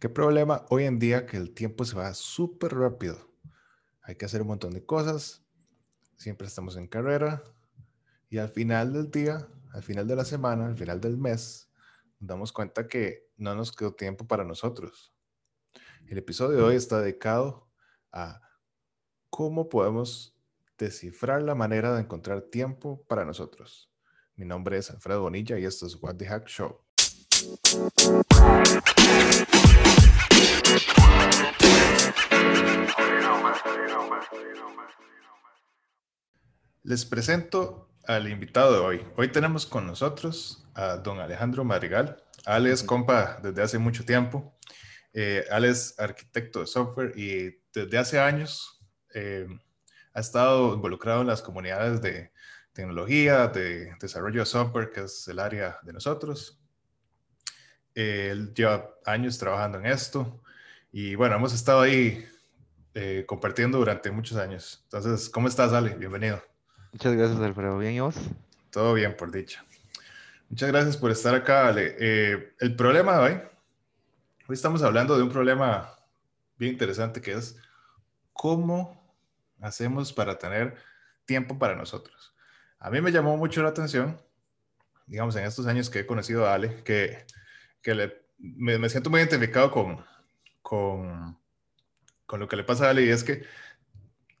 ¿Qué problema hoy en día que el tiempo se va súper rápido? Hay que hacer un montón de cosas, siempre estamos en carrera y al final del día, al final de la semana, al final del mes, nos damos cuenta que no nos quedó tiempo para nosotros. El episodio de hoy está dedicado a cómo podemos descifrar la manera de encontrar tiempo para nosotros. Mi nombre es Alfredo Bonilla y esto es What the Hack Show. Les presento al invitado de hoy. Hoy tenemos con nosotros a don Alejandro Madrigal. Ale es compa desde hace mucho tiempo. Eh, Ale es arquitecto de software y desde hace años eh, ha estado involucrado en las comunidades de tecnología, de desarrollo de software, que es el área de nosotros. él lleva años trabajando en esto y bueno, hemos estado ahí eh, compartiendo durante muchos años. Entonces, ¿cómo estás, Ale? Bienvenido. Muchas gracias, Alfredo. ¿Bien y vos? Todo bien, por dicha. Muchas gracias por estar acá, Ale. Eh, el problema de hoy, hoy estamos hablando de un problema bien interesante que es cómo hacemos para tener tiempo para nosotros. A mí me llamó mucho la atención, digamos, en estos años que he conocido a Ale, que, que le, me, me, siento muy identificado con, con, con lo que le pasa a Ale y es que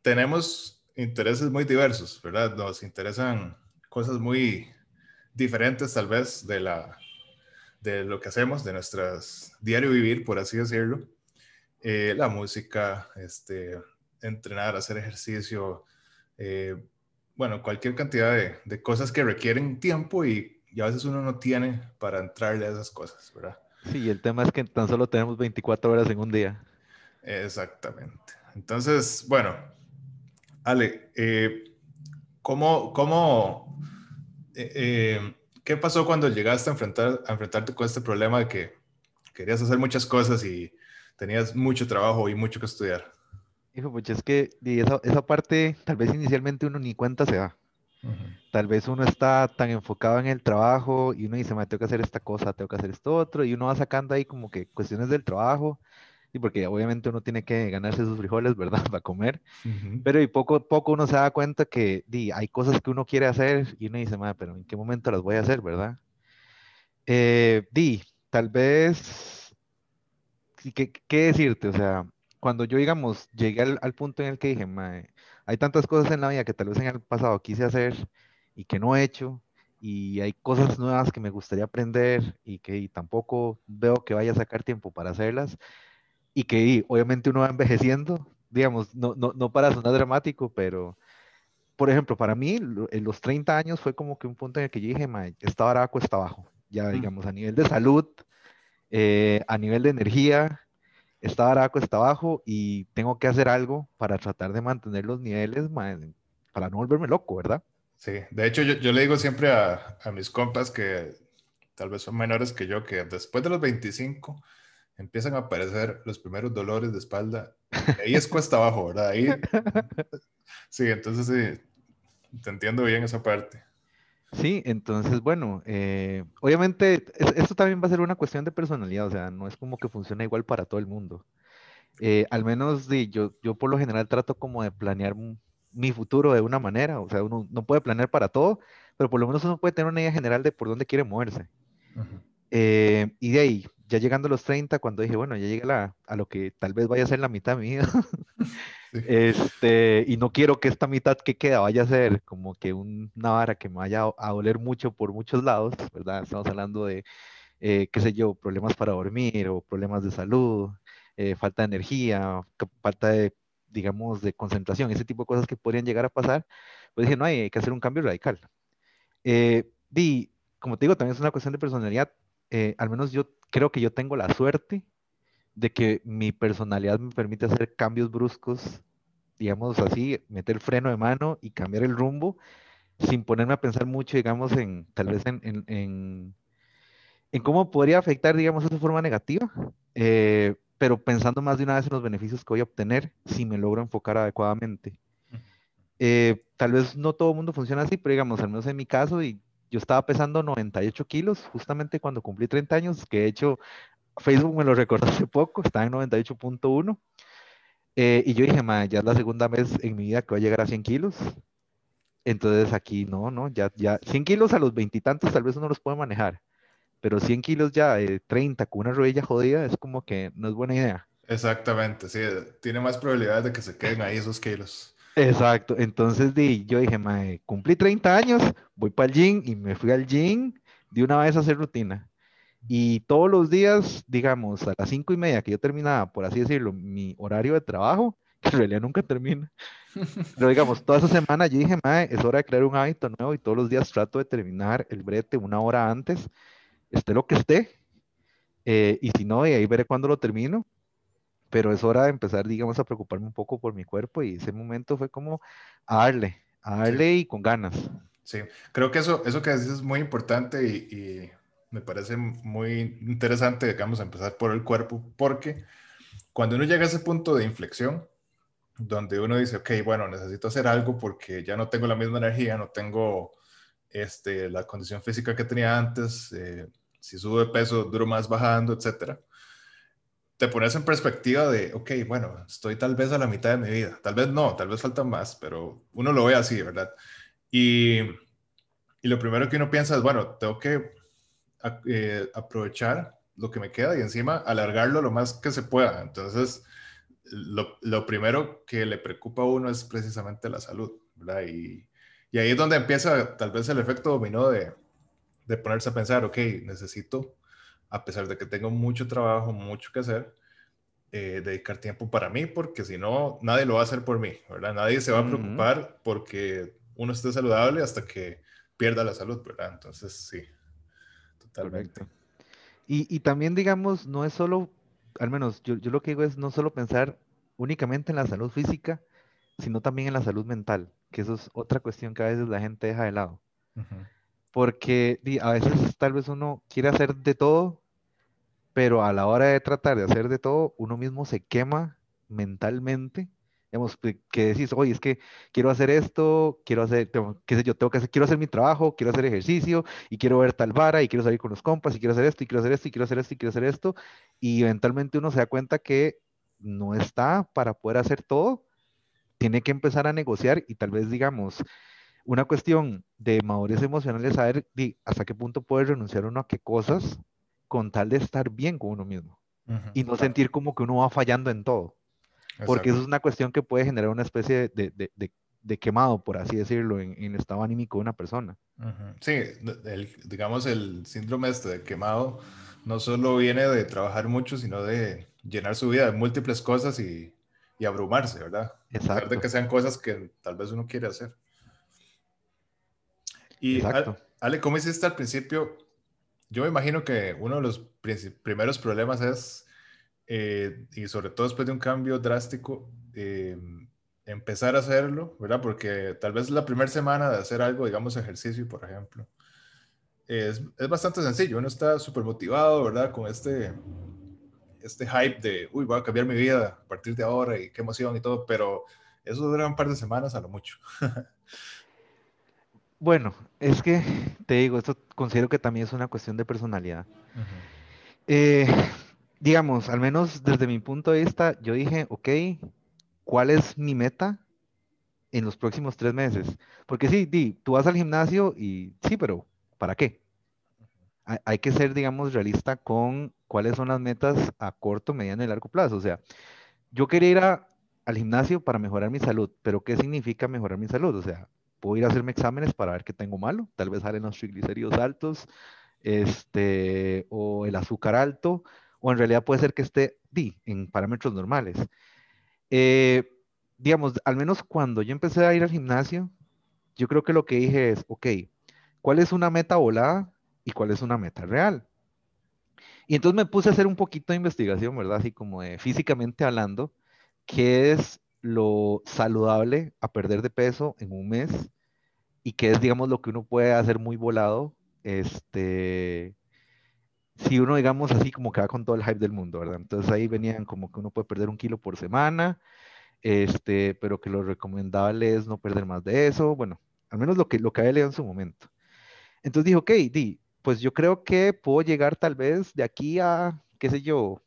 tenemos intereses muy diversos, ¿verdad? Nos interesan cosas muy diferentes tal vez de, la, de lo que hacemos, de nuestras diario vivir, por así decirlo. Eh, la música, este, entrenar, hacer ejercicio, eh, bueno, cualquier cantidad de, de, cosas que requieren tiempo y, y, a veces uno no tiene para entrarle a esas cosas, ¿verdad? Sí, el tema es que tan solo tenemos 24 horas en un día. Exactamente. Entonces, bueno, Ale, eh, ¿cómo, cómo eh, eh, qué pasó cuando llegaste a, enfrentar, a enfrentarte con este problema de que querías hacer muchas cosas y tenías mucho trabajo y mucho que estudiar? Hijo, pues es que esa, esa parte tal vez inicialmente uno ni cuenta se da. Uh -huh. Tal vez uno está tan enfocado en el trabajo y uno dice, me tengo que hacer esta cosa, tengo que hacer esto otro, y uno va sacando ahí como que cuestiones del trabajo, y porque obviamente uno tiene que ganarse sus frijoles, ¿verdad? Para comer. Uh -huh. Pero y poco a poco uno se da cuenta que di, hay cosas que uno quiere hacer y uno dice, pero ¿en qué momento las voy a hacer, verdad? Eh, di, tal vez, ¿qué, ¿qué, decirte? O sea, cuando yo, digamos, llegué al, al punto en el que dije, hay tantas cosas en la vida que tal vez en el pasado quise hacer y que no he hecho, y hay cosas nuevas que me gustaría aprender y que y tampoco veo que vaya a sacar tiempo para hacerlas y que obviamente uno va envejeciendo, digamos, no, no, no para sonar dramático, pero por ejemplo, para mí, en los 30 años fue como que un punto en el que yo dije, esta vara cuesta abajo, ya digamos, a nivel de salud, eh, a nivel de energía, esta vara cuesta abajo y tengo que hacer algo para tratar de mantener los niveles, man, para no volverme loco, ¿verdad? Sí, de hecho yo, yo le digo siempre a, a mis compas que tal vez son menores que yo, que después de los 25 empiezan a aparecer los primeros dolores de espalda. Ahí es cuesta abajo, ¿verdad? Ahí. Sí, entonces sí, te entiendo bien esa parte. Sí, entonces, bueno, eh, obviamente esto también va a ser una cuestión de personalidad, o sea, no es como que funciona igual para todo el mundo. Eh, al menos de, yo, yo por lo general trato como de planear mi futuro de una manera, o sea, uno no puede planear para todo, pero por lo menos uno puede tener una idea general de por dónde quiere moverse. Uh -huh. Eh, y de ahí, ya llegando a los 30, cuando dije, bueno, ya llegué a, la, a lo que tal vez vaya a ser la mitad de mi vida, sí. este, y no quiero que esta mitad que queda vaya a ser como que un, una vara que me vaya a, a, doler mucho por muchos lados, ¿verdad? Estamos hablando de, eh, qué sé yo, problemas para dormir o problemas de salud, eh, falta de energía, falta de, digamos, de concentración, ese tipo de cosas que podrían llegar a pasar, pues dije, no, hay, hay que hacer un cambio radical. Eh, y, como te digo, también es una cuestión de personalidad, eh, al menos yo creo que yo tengo la suerte de que mi personalidad me permite hacer cambios bruscos, digamos así, meter freno de mano y cambiar el rumbo sin ponerme a pensar mucho, digamos, en tal vez en, en, en, en cómo podría afectar, digamos, esa forma negativa, eh, pero pensando más de una vez en los beneficios que voy a obtener si me logro enfocar adecuadamente. Eh, tal vez no todo el mundo funciona así, pero digamos, al menos en mi caso, y yo estaba pesando 98 kilos justamente cuando cumplí 30 años, que de hecho Facebook me lo recordó hace poco, está en 98.1. Eh, y yo dije, ma, ya es la segunda vez en mi vida que voy a llegar a 100 kilos. Entonces aquí no, no, ya, ya, 100 kilos a los veintitantos tal vez uno los puede manejar, pero 100 kilos ya, de 30 con una rodilla jodida, es como que no es buena idea. Exactamente, sí, tiene más probabilidades de que se queden ahí esos kilos. Exacto, entonces di, yo dije, mae, cumplí 30 años, voy para el gym y me fui al gym de una vez a hacer rutina. Y todos los días, digamos, a las cinco y media que yo terminaba, por así decirlo, mi horario de trabajo, que en realidad nunca termina. Pero digamos, toda esa semana yo dije, mae, es hora de crear un hábito nuevo y todos los días trato de terminar el brete una hora antes, esté lo que esté. Eh, y si no, y ahí veré cuándo lo termino. Pero es hora de empezar, digamos, a preocuparme un poco por mi cuerpo y ese momento fue como a darle, a darle y con ganas. Sí, creo que eso, eso que dices es muy importante y, y me parece muy interesante, digamos, empezar por el cuerpo, porque cuando uno llega a ese punto de inflexión, donde uno dice, ok, bueno, necesito hacer algo porque ya no tengo la misma energía, no tengo este, la condición física que tenía antes, eh, si subo de peso, duro más bajando, etcétera. Te pones en perspectiva de, ok, bueno, estoy tal vez a la mitad de mi vida, tal vez no, tal vez falta más, pero uno lo ve así, ¿verdad? Y, y lo primero que uno piensa es, bueno, tengo que eh, aprovechar lo que me queda y encima alargarlo lo más que se pueda. Entonces, lo, primero que le preocupa a uno es precisamente la salud, ¿verdad? Y, ahí es donde empieza tal vez el efecto dominó de, de ponerse a pensar, ok, necesito, a pesar de que tengo mucho trabajo, mucho que hacer, eh, dedicar tiempo para mí, porque si no, nadie lo va a hacer por mí, ¿verdad? Nadie se va a preocupar porque uno esté saludable hasta que pierda la salud, ¿verdad? Entonces, sí, totalmente. Y, y, también, digamos, no es solo al menos yo, lo que digo es no solo pensar únicamente en la salud física, sino también en la salud mental, que eso es otra cuestión que a veces la gente deja de lado. Porque a veces tal vez uno quiere hacer de todo, pero a la hora de tratar de hacer de todo, uno mismo se quema mentalmente. Digamos, que decís, oye, es que quiero hacer esto, quiero hacer, qué sé yo, tengo que hacer, quiero hacer mi trabajo, quiero hacer ejercicio, y quiero ver tal vara, y quiero salir con los compas, y quiero hacer esto, y quiero hacer esto, y quiero hacer esto, y quiero hacer esto, y eventualmente uno se da cuenta que no está para poder hacer todo, tiene que empezar a negociar, y tal vez, digamos, una cuestión de madurez emocional es saber hasta qué punto puede renunciar uno a qué cosas con tal de estar bien con uno mismo, y no sentir como que uno va fallando en todo porque eso es una cuestión que puede generar una especie de, de, de, quemado, por así decirlo, en, el estado anímico de una persona. Sí, digamos el síndrome este de quemado no solo viene de trabajar mucho, sino de llenar su vida de múltiples cosas y, y abrumarse, ¿verdad? Exacto. de que sean cosas que tal vez uno quiere hacer. Y Ale, ¿cómo hiciste al principio? Yo me imagino que uno de los primeros problemas es eh, y sobre todo después de un cambio drástico, eh, empezar a hacerlo, ¿verdad? Porque tal vez la primera semana de hacer algo, digamos ejercicio, por ejemplo, es, es bastante sencillo. Uno está súper motivado, ¿verdad? Con este, este hype de, uy, voy a cambiar mi vida a partir de ahora y qué emoción y todo, pero eso dura un par de semanas a lo mucho. bueno, es que te digo, esto considero que también es una cuestión de personalidad. eh, digamos, al menos desde mi punto de vista, yo dije, ok, ¿cuál es mi meta en los próximos tres meses? Porque sí, di, tú vas al gimnasio y sí, pero ¿para qué? Hay, que ser, digamos, realista con cuáles son las metas a corto, mediano y largo plazo. O sea, yo quería ir al gimnasio para mejorar mi salud, pero ¿qué significa mejorar mi salud? O sea, puedo ir a hacerme exámenes para ver qué tengo malo, tal vez salen los triglicéridos altos, este, o el azúcar alto, o en realidad puede ser que esté en parámetros normales. Eh, digamos, al menos cuando yo empecé a ir al gimnasio, yo creo que lo que dije es, ok, ¿cuál es una meta volada y cuál es una meta real? Y entonces me puse a hacer un poquito de investigación, ¿verdad? Así como de físicamente hablando, qué es lo saludable a perder de peso en un mes y qué es, digamos, lo que uno puede hacer muy volado, este, si uno, digamos, así como que va con todo el hype del mundo, ¿verdad? Entonces ahí venían como que uno puede perder un kilo por semana, este, pero que lo recomendable es no perder más de eso, bueno, al menos lo que, lo que había leído en su momento. Entonces dije, ok, di, pues yo creo que puedo llegar tal vez de aquí a qué sé yo,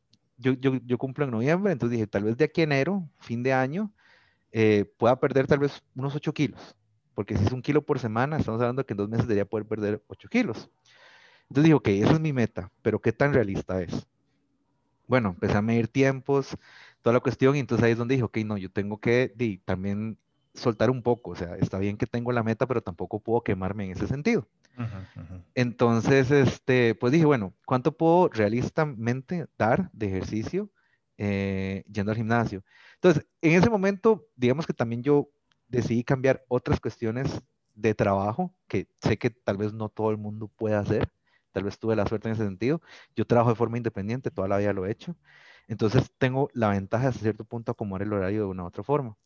yo, yo, cumplo en noviembre, entonces dije, tal vez de aquí enero, fin de año, eh, pueda perder tal vez unos 8 kilos, porque si es un kilo por semana, estamos hablando que en dos meses debería poder perder 8 kilos. Entonces dije, ok, esa es mi meta, pero ¿qué tan realista es? Bueno, empecé a medir tiempos, toda la cuestión, y entonces ahí es donde dije, ok, no, yo tengo que también soltar un poco, o sea, está bien que tengo la meta, pero tampoco puedo quemarme en ese sentido. Entonces, este, pues dije, bueno, ¿cuánto puedo realistamente dar de ejercicio eh, yendo al gimnasio? Entonces, en ese momento, digamos que también yo decidí cambiar otras cuestiones de trabajo que sé que tal vez no todo el mundo puede hacer. Tal vez tuve la suerte en ese sentido. Yo trabajo de forma independiente, toda la vida lo he hecho. Entonces tengo la ventaja hasta cierto punto acomodar el horario de una u otra forma.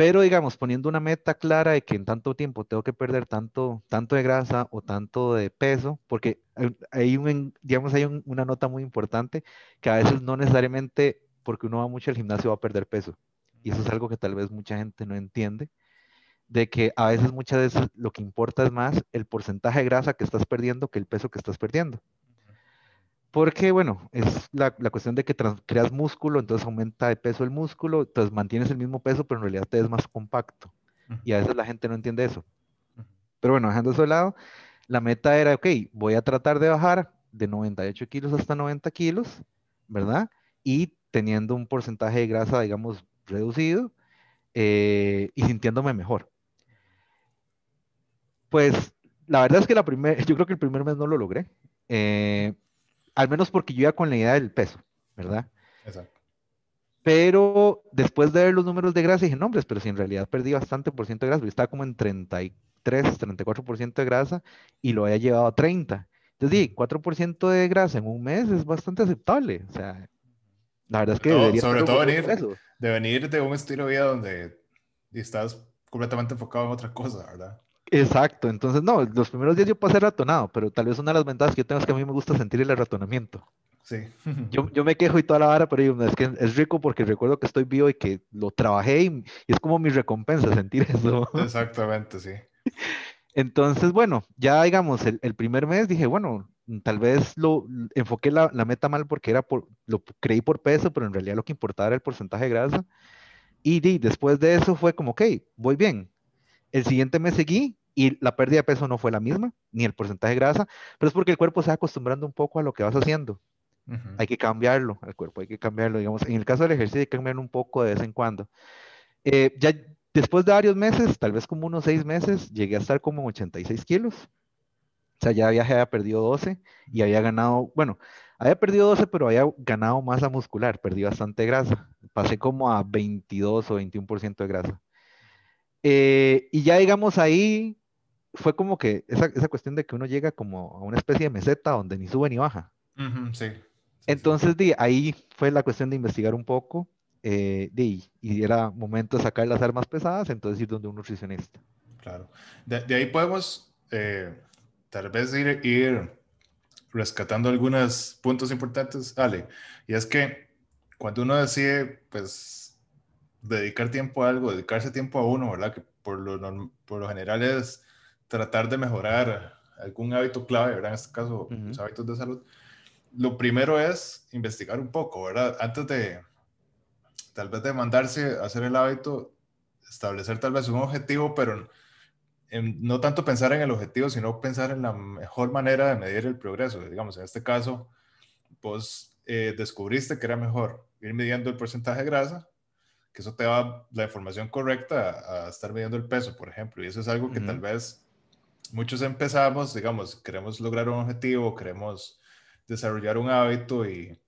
Pero digamos, poniendo una meta clara de que en tanto tiempo tengo que perder tanto, tanto de grasa o tanto de peso, porque hay, un, digamos, hay una nota muy importante que a veces no necesariamente porque uno va mucho al gimnasio va a perder peso. Y eso es algo que tal vez mucha gente no entiende, de que a veces muchas veces lo que importa es más el porcentaje de grasa que estás perdiendo que el peso que estás perdiendo. Porque, bueno, es la, la cuestión de que creas músculo, entonces aumenta de peso el músculo, entonces mantienes el mismo peso, pero en realidad te es más compacto. Y a veces la gente no entiende eso. Pero bueno, dejando eso de lado, la meta era, ok, voy a tratar de bajar de 98 kilos hasta 90 kilos, ¿verdad? Y teniendo un porcentaje de grasa, digamos, reducido eh, y sintiéndome mejor. Pues la verdad es que la primer, yo creo que el primer mes no lo logré. Eh, al menos porque yo iba con la idea del peso, ¿verdad? Exacto. Pero después de ver los números de grasa, dije, no, hombre, pero si en realidad perdí bastante por ciento de grasa, yo estaba como en 33, 34% de grasa y lo había llevado a 30. Entonces dije, 4% de grasa en un mes es bastante aceptable. O sea, la verdad es que debería Sobre todo venir, de venir de un estilo de vida donde estás completamente enfocado en otra cosa, ¿verdad? Exacto, entonces no, los primeros días yo pasé ratonado, pero tal vez una de las ventajas que yo tengo es que a mí me gusta sentir el ratonamiento. Sí. yo, yo me quejo y toda la vara, pero es que es rico porque recuerdo que estoy vivo y que lo trabajé y, es como mi recompensa sentir eso. Exactamente, sí. Entonces, bueno, ya digamos, el, el, primer mes dije, bueno, tal vez lo enfoqué la, la, meta mal porque era por, lo creí por peso, pero en realidad lo que importaba era el porcentaje de grasa. Y, y después de eso fue como, ok, voy bien. El siguiente mes seguí y la pérdida de peso no fue la misma, ni el porcentaje de grasa, pero es porque el cuerpo se va acostumbrando un poco a lo que vas haciendo. Hay que cambiarlo, al cuerpo hay que cambiarlo, digamos. En el caso del ejercicio hay que cambiarlo un poco de vez en cuando. Eh, ya después de varios meses, tal vez como unos seis meses, llegué a estar como 86 kilos. O sea, ya había, perdido 12 y había ganado, bueno, había perdido 12, pero había ganado masa muscular, perdí bastante grasa. Pasé como a 22 o 21% de grasa. Eh, y ya digamos ahí, fue como que esa, esa, cuestión de que uno llega como a una especie de meseta donde ni sube ni baja. sí. Entonces, Di, ahí fue la cuestión de investigar un poco eh, di, y era momento de sacar las armas pesadas, entonces ir donde un nutricionista. Claro. De, de ahí podemos eh, tal vez ir, ir rescatando algunos puntos importantes, Ale. Y es que cuando uno decide, pues, dedicar tiempo a algo, dedicarse tiempo a uno, ¿verdad? Que por lo, por lo general es tratar de mejorar algún hábito clave, ¿verdad? En este caso, los hábitos de salud. Lo primero es investigar un poco, ¿verdad? Antes de, tal vez de mandarse a hacer el hábito, establecer tal vez un objetivo, pero no tanto pensar en el objetivo, sino pensar en la mejor manera de medir el progreso. Digamos, en este caso, vos eh, descubriste que era mejor ir midiendo el porcentaje de grasa, que eso te da la información correcta a, estar midiendo el peso, por ejemplo. Y eso es algo que tal vez muchos empezamos, digamos, queremos lograr un objetivo, queremos desarrollar un hábito y,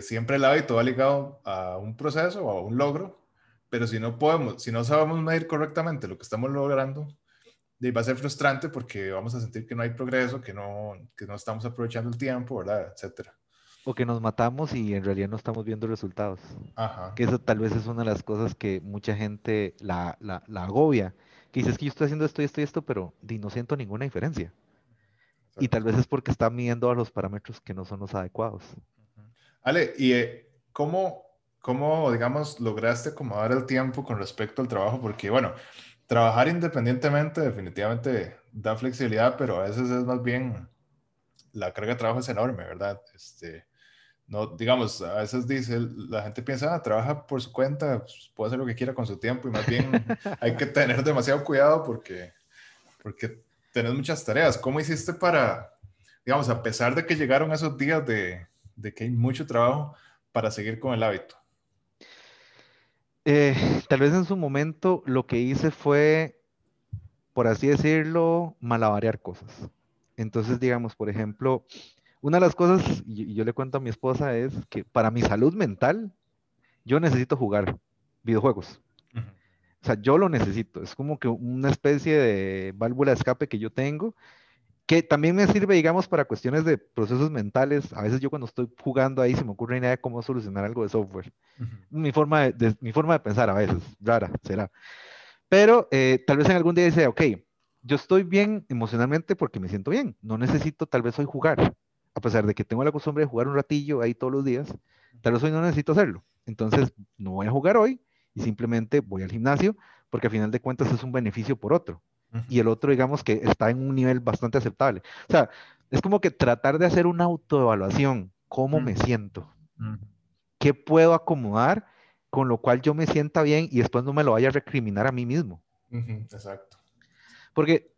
siempre el hábito va ligado a un proceso o a un logro, pero si no podemos, si no sabemos medir correctamente lo que estamos logrando, va a ser frustrante porque vamos a sentir que no hay progreso, que no, que no estamos aprovechando el tiempo, ¿verdad? Etcétera. O que nos matamos y en realidad no estamos viendo resultados. Ajá. Que eso tal vez es una de las cosas que mucha gente la, la, la agobia que dices que yo estoy haciendo esto y esto y esto, pero no siento ninguna diferencia. Y tal vez es porque está midiendo a los parámetros que no son los adecuados. Ale, ¿y eh, cómo, cómo, digamos, lograste acomodar el tiempo con respecto al trabajo? Porque, bueno, trabajar independientemente definitivamente da flexibilidad, pero a veces es más bien, la carga de trabajo es enorme, ¿verdad? Este, no, digamos, a veces dice, la gente piensa, ah, trabaja por su cuenta, pues, puede hacer lo que quiera con su tiempo y más bien hay que tener demasiado cuidado porque, porque tenés muchas tareas. ¿Cómo hiciste para, digamos, a pesar de que llegaron esos días de, de que hay mucho trabajo, para seguir con el hábito? Eh, tal vez en su momento lo que hice fue, por así decirlo, malabarear cosas. Entonces, digamos, por ejemplo, una de las cosas, y yo le cuento a mi esposa, es que para mi salud mental, yo necesito jugar videojuegos. O sea, yo lo necesito. Es como que una especie de válvula de escape que yo tengo, que también me sirve, digamos, para cuestiones de procesos mentales. A veces yo cuando estoy jugando ahí se me ocurre una idea de cómo solucionar algo de software. mi, forma de, mi forma de pensar a veces, rara, será. Pero eh, tal vez en algún día dice, ok, yo estoy bien emocionalmente porque me siento bien. No necesito tal vez hoy jugar a pesar de que tengo la costumbre de jugar un ratillo ahí todos los días, tal vez hoy no necesito hacerlo. Entonces, no voy a jugar hoy y simplemente voy al gimnasio porque al final de cuentas es un beneficio por otro. Y el otro, digamos que está en un nivel bastante aceptable. O sea, es como que tratar de hacer una autoevaluación. ¿Cómo me siento? ¿Qué puedo acomodar con lo cual yo me sienta bien y después no me lo vaya a recriminar a mí mismo? Exacto. Porque,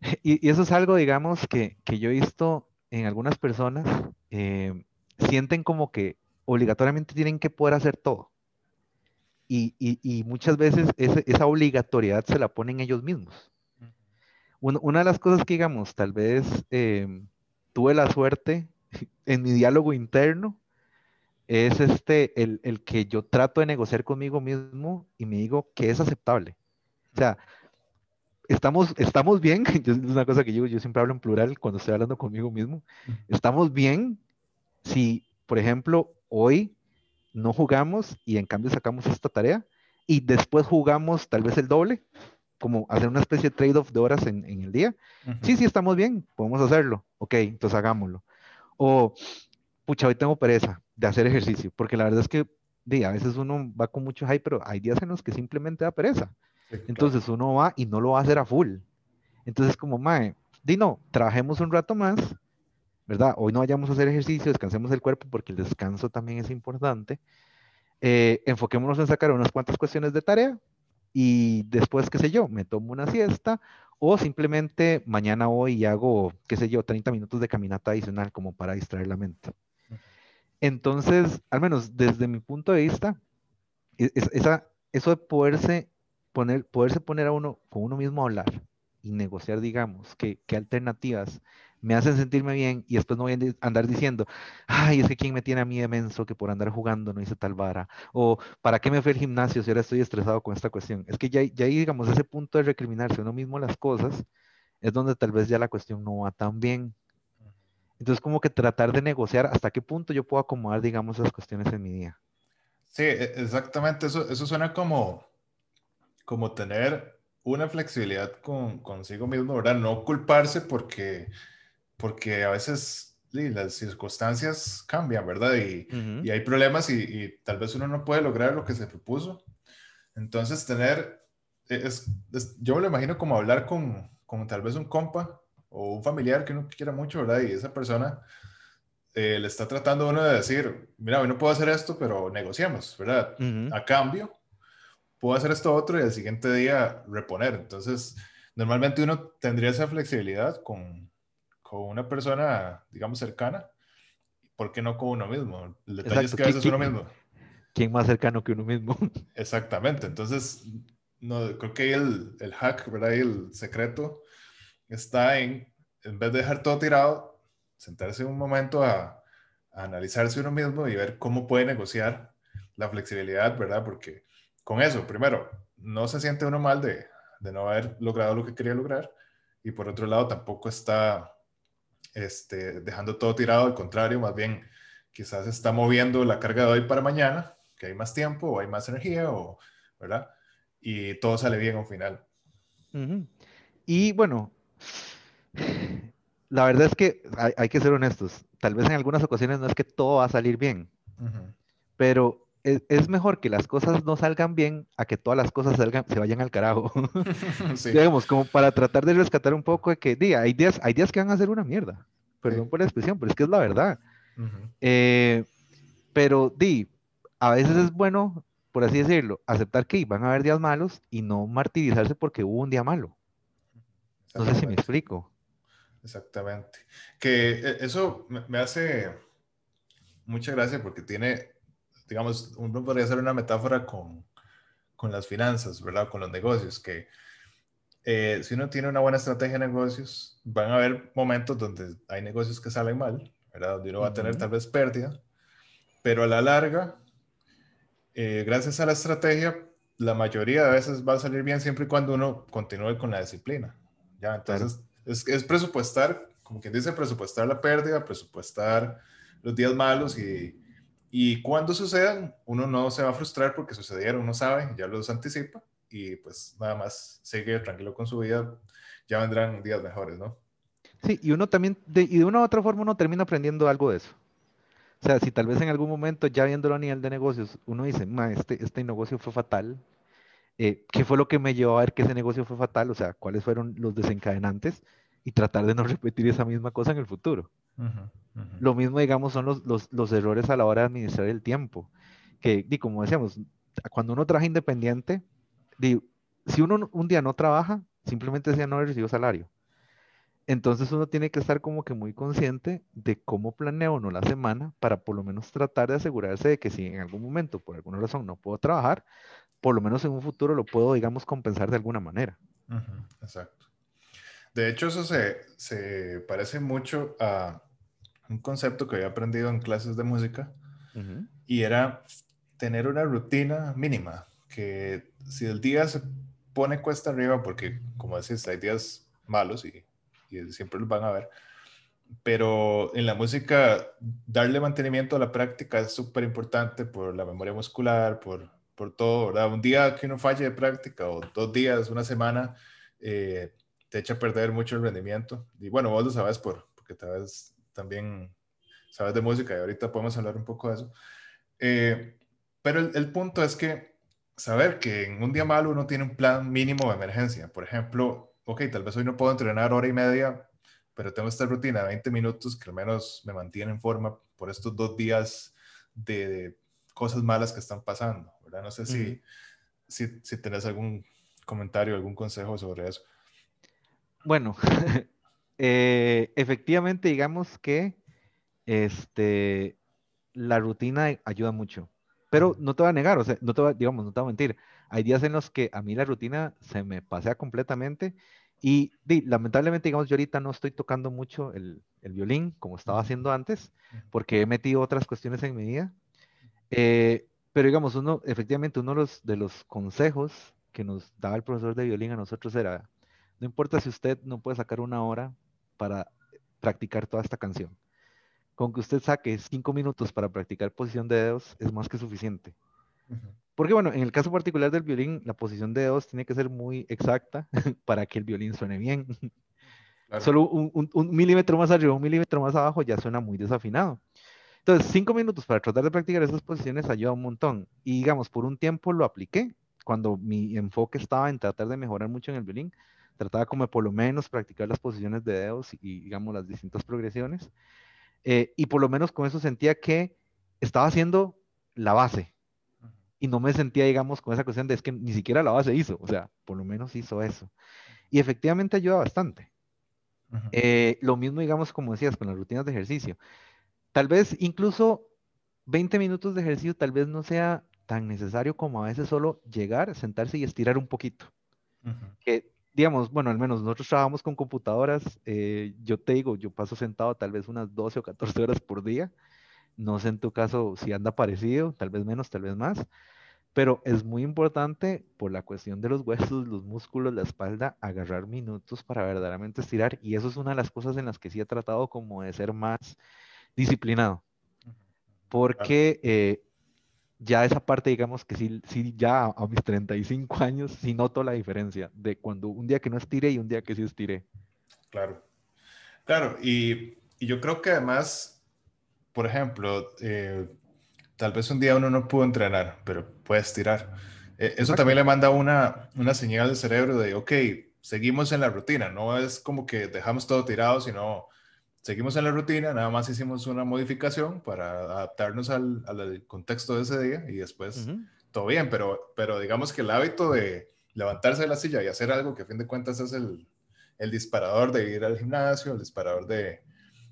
y, eso es algo, digamos, que, que yo he visto en algunas personas eh, sienten como que obligatoriamente tienen que poder hacer todo. Y, muchas veces esa obligatoriedad se la ponen ellos mismos. Una, de las cosas que, digamos, tal vez em, tuve la suerte en mi diálogo interno es este, el, el, que yo trato de negociar conmigo mismo y me digo que es aceptable. O sea, estamos, estamos bien, es una cosa que yo, yo siempre hablo en plural cuando estoy hablando conmigo mismo, estamos bien si, por ejemplo, hoy no jugamos y en cambio sacamos esta tarea y después jugamos tal vez el doble, como hacer una especie de trade-off de horas en, en el día. Sí, sí, estamos bien, podemos hacerlo. Ok, entonces hagámoslo. O, pucha, hoy tengo pereza de hacer ejercicio, porque la verdad es que a veces uno va con mucho hype, pero hay días en los que simplemente da pereza. Entonces uno va y no lo va a hacer a full. Entonces como, mae, di no, trabajemos un rato más, ¿verdad? Hoy no vayamos a hacer ejercicio, descansemos el cuerpo porque el descanso también es importante. Eh, enfoquémonos en sacar unas cuantas cuestiones de tarea y después, qué sé yo, me tomo una siesta o simplemente mañana voy y hago, qué sé yo, 30 minutos de caminata adicional como para distraer la mente. Entonces, al menos desde mi punto de vista, e-, esa, eso de poderse poner, poderse poner a uno con uno mismo a hablar y negociar, digamos, qué, qué alternativas me hacen sentirme bien y después no voy a andar diciendo, ay, es que quién me tiene a mí de menso que por andar jugando no hice tal vara, o para qué me fui al gimnasio si ahora estoy estresado con esta cuestión. Es que ya, ya ahí, digamos, ese punto de recriminarse uno mismo las cosas es donde tal vez ya la cuestión no va tan bien. Entonces, como que tratar de negociar hasta qué punto yo puedo acomodar, digamos, esas cuestiones en mi día. Sí, e, exactamente. Eso, eso suena como, como tener una flexibilidad con, consigo mismo, ¿verdad? No culparse porque, porque a veces las circunstancias cambian, ¿verdad? Y, y hay problemas y, tal vez uno no puede lograr lo que se propuso. Entonces, tener, e, es, yo me lo imagino como hablar con, con, tal vez un compa o un familiar que uno quiera mucho, ¿verdad? Y esa persona eh, le está tratando uno de decir, mira, hoy no puedo hacer esto, pero negociamos, ¿verdad? A cambio, puedo hacer esto otro y al siguiente día reponer. Entonces, normalmente uno tendría esa flexibilidad con, con una persona, digamos, cercana. ¿Por qué no con uno mismo? El detalle es que a veces uno mismo. ¿Quién más cercano que uno mismo? Exactamente. Entonces, no, creo que el, el hack, ¿verdad? Y el secreto está en, en vez de dejar todo tirado, sentarse un momento a, a analizarse uno mismo y ver cómo puede negociar la flexibilidad, ¿verdad? Porque con eso, primero, no se siente uno mal de, de no haber logrado lo que quería lograr y por otro lado tampoco está este, dejando todo tirado, al contrario, más bien quizás está moviendo la carga de hoy para mañana, que hay más tiempo o hay más energía, o, ¿verdad? Y todo sale bien al final. Y bueno, la verdad es que hay, que ser honestos. Tal vez en algunas ocasiones no es que todo va a salir bien, pero es, mejor que las cosas no salgan bien a que todas las cosas salgan, se vayan al carajo. Digamos, como para tratar de rescatar un poco de que, diga, hay días, hay días que van a ser una mierda. Perdón por la expresión, pero es que es la verdad. Eh, Pero, di, a veces es bueno, por así decirlo, aceptar que van a haber días malos y no martirizarse porque hubo un día malo. No sé si me explico. Exactamente. Que eh, eso me hace mucha gracia porque tiene, digamos, uno podría hacer una metáfora con, con las finanzas, ¿verdad? Con los negocios, que eh, si uno tiene una buena estrategia de negocios, van a haber momentos donde hay negocios que salen mal, ¿verdad? Donde uno va a tener tal vez pérdida, pero a la larga, eh, gracias a la estrategia, la mayoría de veces va a salir bien siempre y cuando uno continúe con la disciplina. ¿ya? Entonces, es, es, presupuestar, como quien dice, presupuestar la pérdida, presupuestar los días malos y, y cuando sucedan, uno no se va a frustrar porque sucedieron, uno sabe, ya los anticipa y pues nada más sigue tranquilo con su vida, ya vendrán días mejores, ¿no? Sí, y uno también, de, y de una u otra forma, uno termina aprendiendo algo de eso. O sea, si tal vez en algún momento, ya viéndolo a nivel de negocios, uno dice, Ma, este, este negocio fue fatal, eh, ¿qué fue lo que me llevó a ver que ese negocio fue fatal? O sea, ¿cuáles fueron los desencadenantes? Y tratar de no repetir esa misma cosa en el futuro. Lo mismo, digamos, son los, los, los, errores a la hora de administrar el tiempo. Que, y como decíamos, cuando uno trabaja independiente, si uno un día no trabaja, simplemente decía no recibió salario. Entonces uno tiene que estar como que muy consciente de cómo planea uno la semana para por lo menos tratar de asegurarse de que si en algún momento por alguna razón no puedo trabajar, por lo menos en un futuro lo puedo, digamos, compensar de alguna manera. exacto. De hecho, eso se, se, parece mucho a un concepto que había aprendido en clases de música y era tener una rutina mínima, que si el día se pone cuesta arriba, porque como decís, hay días malos y, y siempre los van a ver, pero en la música darle mantenimiento a la práctica es súper importante por la memoria muscular, por, por todo, ¿verdad? Un día que uno falle de práctica o dos días, una semana, eh, te echa a perder mucho el rendimiento. Y bueno, vos lo sabes por, porque tal vez también sabes de música y ahorita podemos hablar un poco de eso. Eh, pero el, el, punto es que saber que en un día malo uno tiene un plan mínimo de emergencia. Por ejemplo, ok, tal vez hoy no puedo entrenar hora y media, pero tengo esta rutina de 20 minutos que al menos me mantiene en forma por estos dos días de cosas malas que están pasando, ¿verdad? No sé si, si, si tenés algún comentario, algún consejo sobre eso. Bueno, eh, efectivamente, digamos que este, la rutina ayuda mucho. Pero no te voy a negar, o sea, no te voy, digamos, no te voy a mentir. Hay días en los que a mí la rutina se me pasea completamente y lamentablemente, digamos, yo ahorita no estoy tocando mucho el, el, violín como estaba haciendo antes, porque he metido otras cuestiones en mi vida. Eh, pero digamos, uno, efectivamente, uno de los, de los consejos que nos daba el profesor de violín a nosotros era, no importa si usted no puede sacar una hora para practicar toda esta canción con que usted saque cinco minutos para practicar posición de dedos es más que suficiente. Porque bueno, en el caso particular del violín, la posición de dedos tiene que ser muy exacta para que el violín suene bien. Solo un, milímetro más arriba, un milímetro más abajo ya suena muy desafinado. Entonces, cinco minutos para tratar de practicar esas posiciones ayuda un montón. Y digamos, por un tiempo lo apliqué, cuando mi enfoque estaba en tratar de mejorar mucho en el violín, trataba como por lo menos practicar las posiciones de dedos y digamos las distintas progresiones. Eh, y por lo menos con eso sentía que estaba haciendo la base. Y no me sentía, digamos, con esa cuestión de es que ni siquiera la base hizo. O sea, por lo menos hizo eso. Y efectivamente ayuda bastante. Eh, lo mismo, digamos, como decías, con las rutinas de ejercicio. Tal vez incluso 20 minutos de ejercicio tal vez no sea tan necesario como a veces solo llegar, sentarse y estirar un poquito. Que digamos, bueno, al menos nosotros trabajamos con computadoras, eh, yo te digo, yo paso sentado tal vez unas 12 o 14 horas por día, no sé en tu caso si anda parecido, tal vez menos, tal vez más, pero es muy importante por la cuestión de los huesos, los músculos, la espalda, agarrar minutos para verdaderamente estirar y eso es una de las cosas en las que sí he tratado como de ser más disciplinado, porque eh, ya esa parte, digamos que sí, sí, ya a mis 35 años, sí noto la diferencia de cuando un día que no estiré y un día que sí estiré. Claro, claro, y, y yo creo que además, por ejemplo, eh, tal vez un día uno no pudo entrenar, pero puede estirar. Eh, eso también le manda una, una señal al cerebro de, ok, seguimos en la rutina, no es como que dejamos todo tirado, sino seguimos en la rutina, nada más hicimos una modificación para adaptarnos al, al contexto de ese día y después todo bien, pero, pero digamos que el hábito de levantarse de la silla y hacer algo que a fin de cuentas es el, el disparador de ir al gimnasio, el disparador de,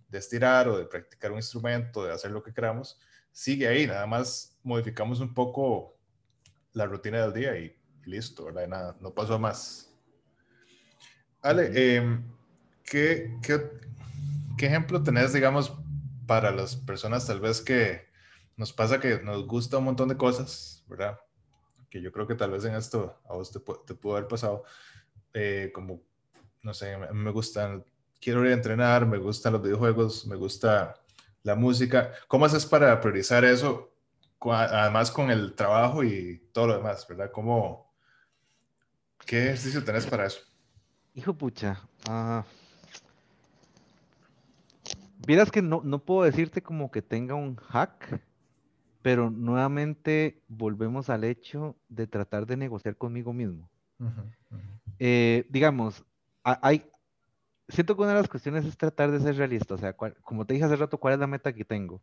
de estirar o de practicar un instrumento, de hacer lo que queramos, sigue ahí, nada más modificamos un poco la rutina del día y, listo, ¿verdad? Nada, no pasó más. Ale, em, ¿qué, qué, qué ejemplo tenés, digamos, para las personas tal vez que nos pasa que nos gusta un montón de cosas, ¿verdad? Que yo creo que tal vez en esto a vos te, te pudo haber pasado, eh, como, no sé, me, me gustan, quiero ir a entrenar, me gustan los videojuegos, me gusta la música. ¿Cómo haces para priorizar eso, además con el trabajo y todo lo demás, verdad? ¿Cómo, ¿Qué ejercicio tenés para eso? Hijo pucha, uh, Vieras que no, no puedo decirte como que tenga un hack, pero nuevamente volvemos al hecho de tratar de negociar conmigo mismo. Eh, digamos, hay, siento que una de las cuestiones es tratar de ser realista, o sea, como te dije hace rato, ¿cuál es la meta que tengo?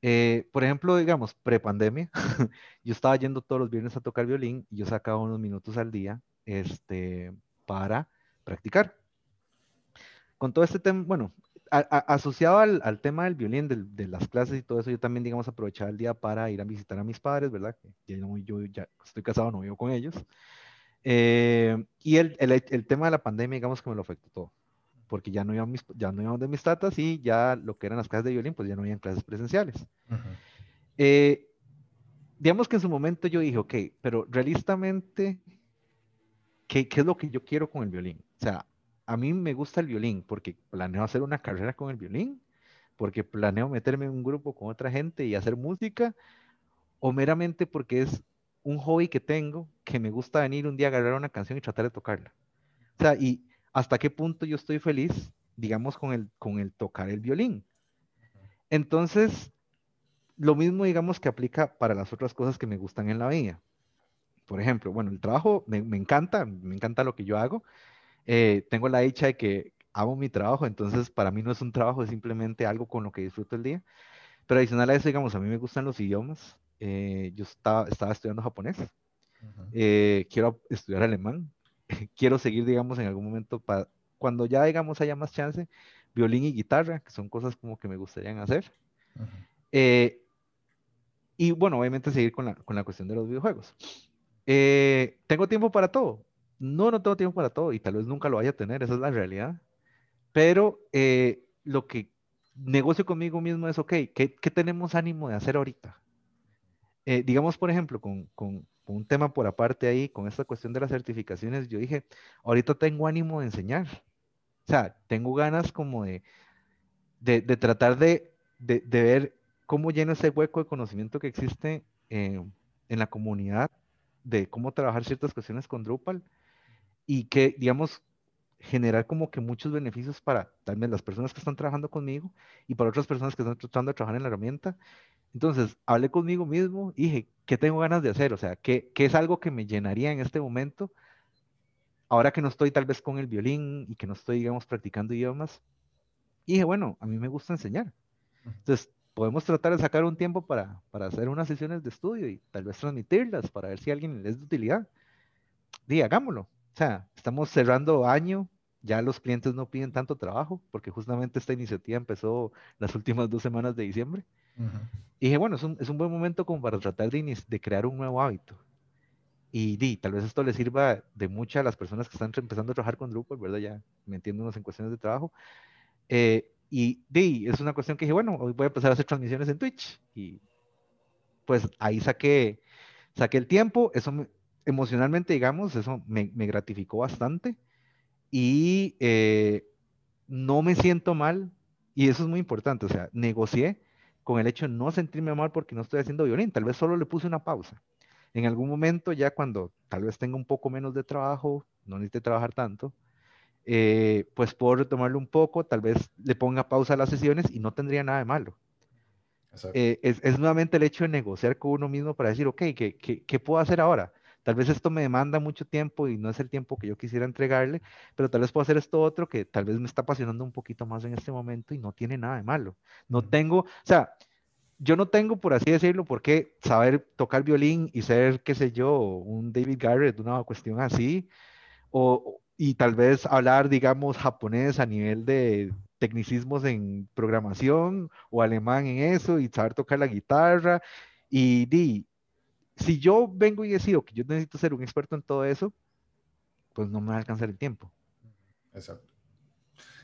Eh, por ejemplo, digamos, prepandemia, yo estaba yendo todos los viernes a tocar violín y yo sacaba unos minutos al día este, para practicar. Con todo este tema, bueno, asociado al, tema del violín, de, las clases y todo eso, yo también, digamos, aprovechaba el día para ir a visitar a mis padres, ¿verdad? Ya yo ya estoy casado, no vivo con ellos. Eh, y el, el, tema de la pandemia, digamos que me lo afectó todo, porque ya no iban mis, ya no iban de mis tatas y ya lo que eran las clases de violín, pues ya no habían clases presenciales. Eh, digamos que en su momento yo dije, ok, pero realistamente, ¿qué, ¿qué es lo que yo quiero con el violín? O sea, a mí me gusta el violín porque planeo hacer una carrera con el violín, porque planeo meterme en un grupo con otra gente y hacer música, o meramente porque es un hobby que tengo que me gusta venir un día a agarrar una canción y tratar de tocarla. O sea, y hasta qué punto yo estoy feliz, digamos, con el, con el tocar el violín. Entonces, lo mismo, digamos, que aplica para las otras cosas que me gustan en la vida. Por ejemplo, bueno, el trabajo me, me encanta, me encanta lo que yo hago, eh, tengo la dicha de que amo mi trabajo, entonces para mí no es un trabajo, es simplemente algo con lo que disfruto el día. Pero adicional a eso, digamos, a mí me gustan los idiomas. Eh, yo estaba, estaba estudiando japonés, eh, quiero estudiar alemán, quiero seguir, digamos, en algún momento, para, cuando ya, digamos, haya más chance, violín y guitarra, que son cosas como que me gustarían hacer. y bueno, obviamente seguir con la, con la cuestión de los videojuegos. tengo tiempo para todo, no, no tengo tiempo para todo y tal vez nunca lo vaya a tener, esa es la realidad. Pero eh, lo que negocio conmigo mismo es, ok, ¿qué, tenemos ánimo de hacer ahorita? Eh, digamos, por ejemplo, con, un tema por aparte ahí, con esta cuestión de las certificaciones, yo dije, ahorita tengo ánimo de enseñar. O sea, tengo ganas como de, de, tratar de, de, ver cómo lleno ese hueco de conocimiento que existe eh, en la comunidad de cómo trabajar ciertas cuestiones con Drupal y que, digamos, generar como que muchos beneficios para también las personas que están trabajando conmigo y para otras personas que están tratando de trabajar en la herramienta. Entonces, hablé conmigo mismo y dije, ¿qué tengo ganas de hacer? O sea, ¿qué, ¿qué, es algo que me llenaría en este momento? Ahora que no estoy tal vez con el violín y que no estoy, digamos, practicando idiomas. Y dije, bueno, a mí me gusta enseñar. Entonces, podemos tratar de sacar un tiempo para, para hacer unas sesiones de estudio y tal vez transmitirlas para ver si a alguien les es de utilidad. Dí, hagámoslo. O sea, estamos cerrando año, ya los clientes no piden tanto trabajo, porque justamente esta iniciativa empezó las últimas dos semanas de diciembre. Y dije, bueno, es un, es un, buen momento como para tratar de, de crear un nuevo hábito. Y di, tal vez esto le sirva de muchas a las personas que están empezando a trabajar con Drupal, ¿verdad? Ya metiéndonos en cuestiones de trabajo. Eh, y di, es una cuestión que dije, bueno, hoy voy a empezar a hacer transmisiones en Twitch. Y pues ahí saqué, saqué el tiempo, eso me, emocionalmente, digamos, eso me, gratificó bastante y eh, no me siento mal y eso es muy importante, o sea, negocié con el hecho de no sentirme mal porque no estoy haciendo violín, tal vez solo le puse una pausa. En algún momento, ya cuando tal vez tenga un poco menos de trabajo, no necesite trabajar tanto, eh, pues puedo retomarlo un poco, tal vez le ponga pausa a las sesiones y no tendría nada de malo. Eh, es, nuevamente el hecho de negociar con uno mismo para decir, ok, ¿qué, qué, qué puedo hacer ahora? Tal vez esto me demanda mucho tiempo y no es el tiempo que yo quisiera entregarle, pero tal vez puedo hacer esto otro que tal vez me está apasionando un poquito más en este momento y no tiene nada de malo. No tengo, o sea, yo no tengo, por así decirlo, por qué saber tocar violín y ser, qué sé yo, un David Garrett, una cuestión así, o, y tal vez hablar, digamos, japonés a nivel de tecnicismos en programación o alemán en eso y saber tocar la guitarra. Y di, si yo vengo y decido que yo necesito ser un experto en todo eso, pues no me va a alcanzar el tiempo. Exacto.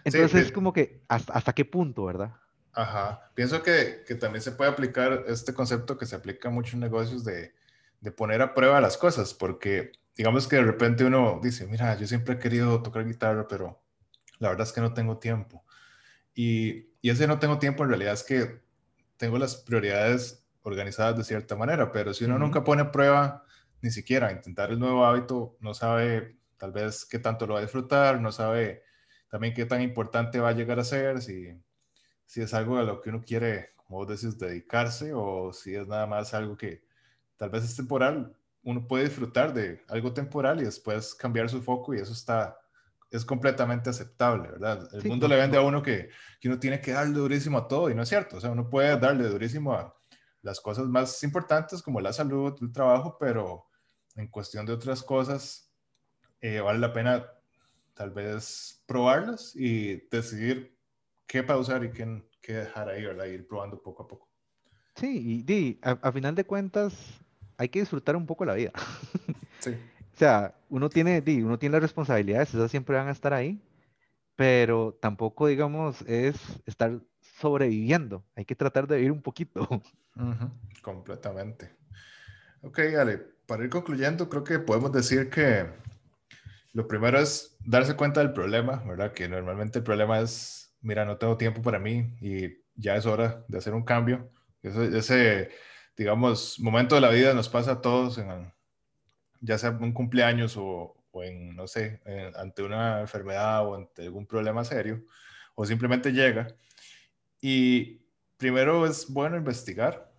Entonces es como que hasta, hasta qué punto, ¿verdad? Ajá. Pienso que, que, también se puede aplicar este concepto que se aplica mucho en negocios de, de, poner a prueba las cosas, porque digamos que de repente uno dice, mira, yo siempre he querido tocar guitarra, pero la verdad es que no tengo tiempo. Y, y ese no tengo tiempo en realidad es que tengo las prioridades organizadas de cierta manera, pero si uno nunca pone a prueba ni siquiera intentar el nuevo hábito, no sabe tal vez qué tanto lo va a disfrutar, no sabe también qué tan importante va a llegar a ser, si si es algo a lo que uno quiere, como vos decís, dedicarse o si es nada más algo que tal vez es temporal, uno puede disfrutar de algo temporal y después cambiar su foco y eso está, es completamente aceptable, ¿verdad? El mundo le vende a uno que, que uno tiene que darle durísimo a todo y no es cierto, o sea, uno puede darle durísimo a las cosas más importantes como la salud, el trabajo, pero en cuestión de otras cosas, eh, vale la pena tal vez probarlas y decidir qué pausar y qué, qué dejar ahí, ¿verdad? Ir probando poco a poco. Sí, y a, final de cuentas hay que disfrutar un poco la vida. Sí. o sea, uno tiene, uno tiene las responsabilidades, esas siempre van a estar ahí, pero tampoco, digamos, es estar sobreviviendo. Hay que tratar de vivir un poquito. Completamente. Ok, Ale, para ir concluyendo, creo que podemos decir que lo primero es darse cuenta del problema, ¿verdad? Que normalmente el problema es mira, no tengo tiempo para mí y ya es hora de hacer un cambio. Ese, ese digamos, momento de la vida nos pasa a todos, en, ya sea un cumpleaños o, o en, no sé, ante una enfermedad o ante algún problema serio, o simplemente llega. Y primero es bueno investigar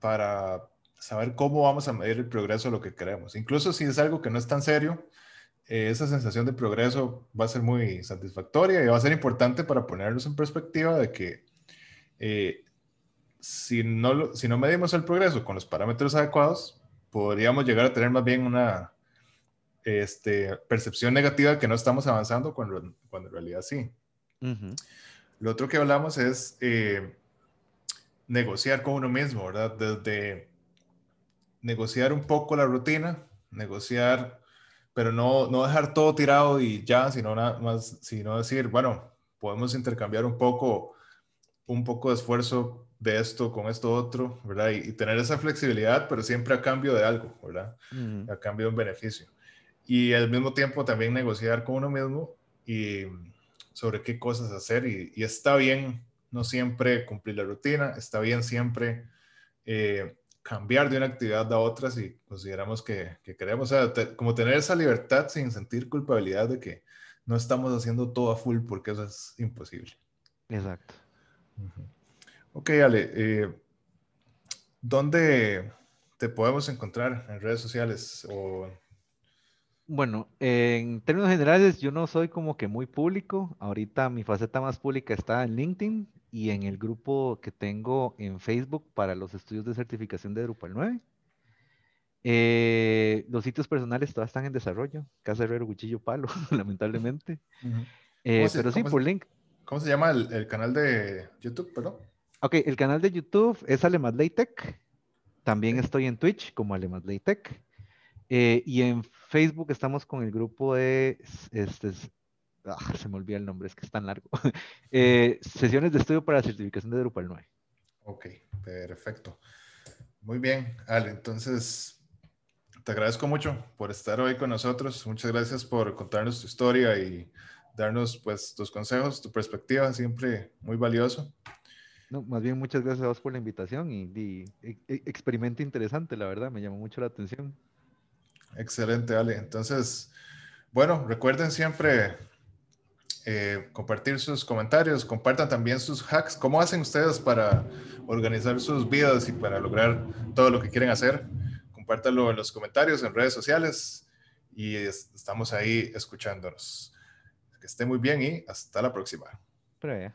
para saber cómo vamos a medir el progreso de lo que queremos. Incluso si es algo que no es tan serio, eh, esa sensación de progreso va a ser muy satisfactoria y va a ser importante para ponernos en perspectiva de que eh, si, no, si no medimos el progreso con los parámetros adecuados, podríamos llegar a tener más bien una este, percepción negativa que no estamos avanzando cuando, cuando en realidad sí. Lo otro que hablamos es eh, negociar con uno mismo, ¿verdad? Desde negociar un poco la rutina, negociar pero no, no dejar todo tirado y ya, sino nada más, sino decir, bueno, podemos intercambiar un poco, un poco de esfuerzo de esto con esto otro, ¿verdad? Y, tener esa flexibilidad, pero siempre a cambio de algo, ¿verdad? A cambio de un beneficio. Y al mismo tiempo también negociar con uno mismo y sobre qué cosas hacer. Y, y está bien no siempre cumplir la rutina, está bien siempre eh, cambiar de una actividad a otra si consideramos que, queremos, o sea, como tener esa libertad sin sentir culpabilidad de que no estamos haciendo todo a full porque eso es imposible. Exacto. Ok, Ale, eh, ¿dónde te podemos encontrar en redes sociales o bueno, en términos generales, yo no soy como que muy público. Ahorita mi faceta más pública está en LinkedIn y en el grupo que tengo en Facebook para los estudios de certificación de Drupal 9. Eh, los sitios personales todavía están en desarrollo. Casa Herrero, Cuchillo, Palo, lamentablemente. Eh, pero sí, por link. ¿Cómo se llama el, canal de YouTube, perdón? Ok, el canal de YouTube es Alemadlaytech. También estoy en Twitch como Alemadlaytech. Eh, y en Facebook estamos con el grupo de, este, ah, se me olvida el nombre, es que es tan largo, eh, sesiones de estudio para la certificación de Drupal 9. Ok, perfecto. Muy bien, Ale, entonces te agradezco mucho por estar hoy con nosotros. Muchas gracias por contarnos tu historia y darnos pues tus consejos, tu perspectiva, siempre muy valioso. No, más bien muchas gracias a vos por la invitación y, y e, e, experimento interesante, la verdad, me llamó mucho la atención. Excelente, Ale. Entonces, bueno, recuerden siempre eh, compartir sus comentarios, compartan también sus hacks. ¿Cómo hacen ustedes para organizar sus vidas y para lograr todo lo que quieren hacer? compártalo en los comentarios, en redes sociales y estamos ahí escuchándonos. Que esté muy bien y hasta la próxima. Pero ya.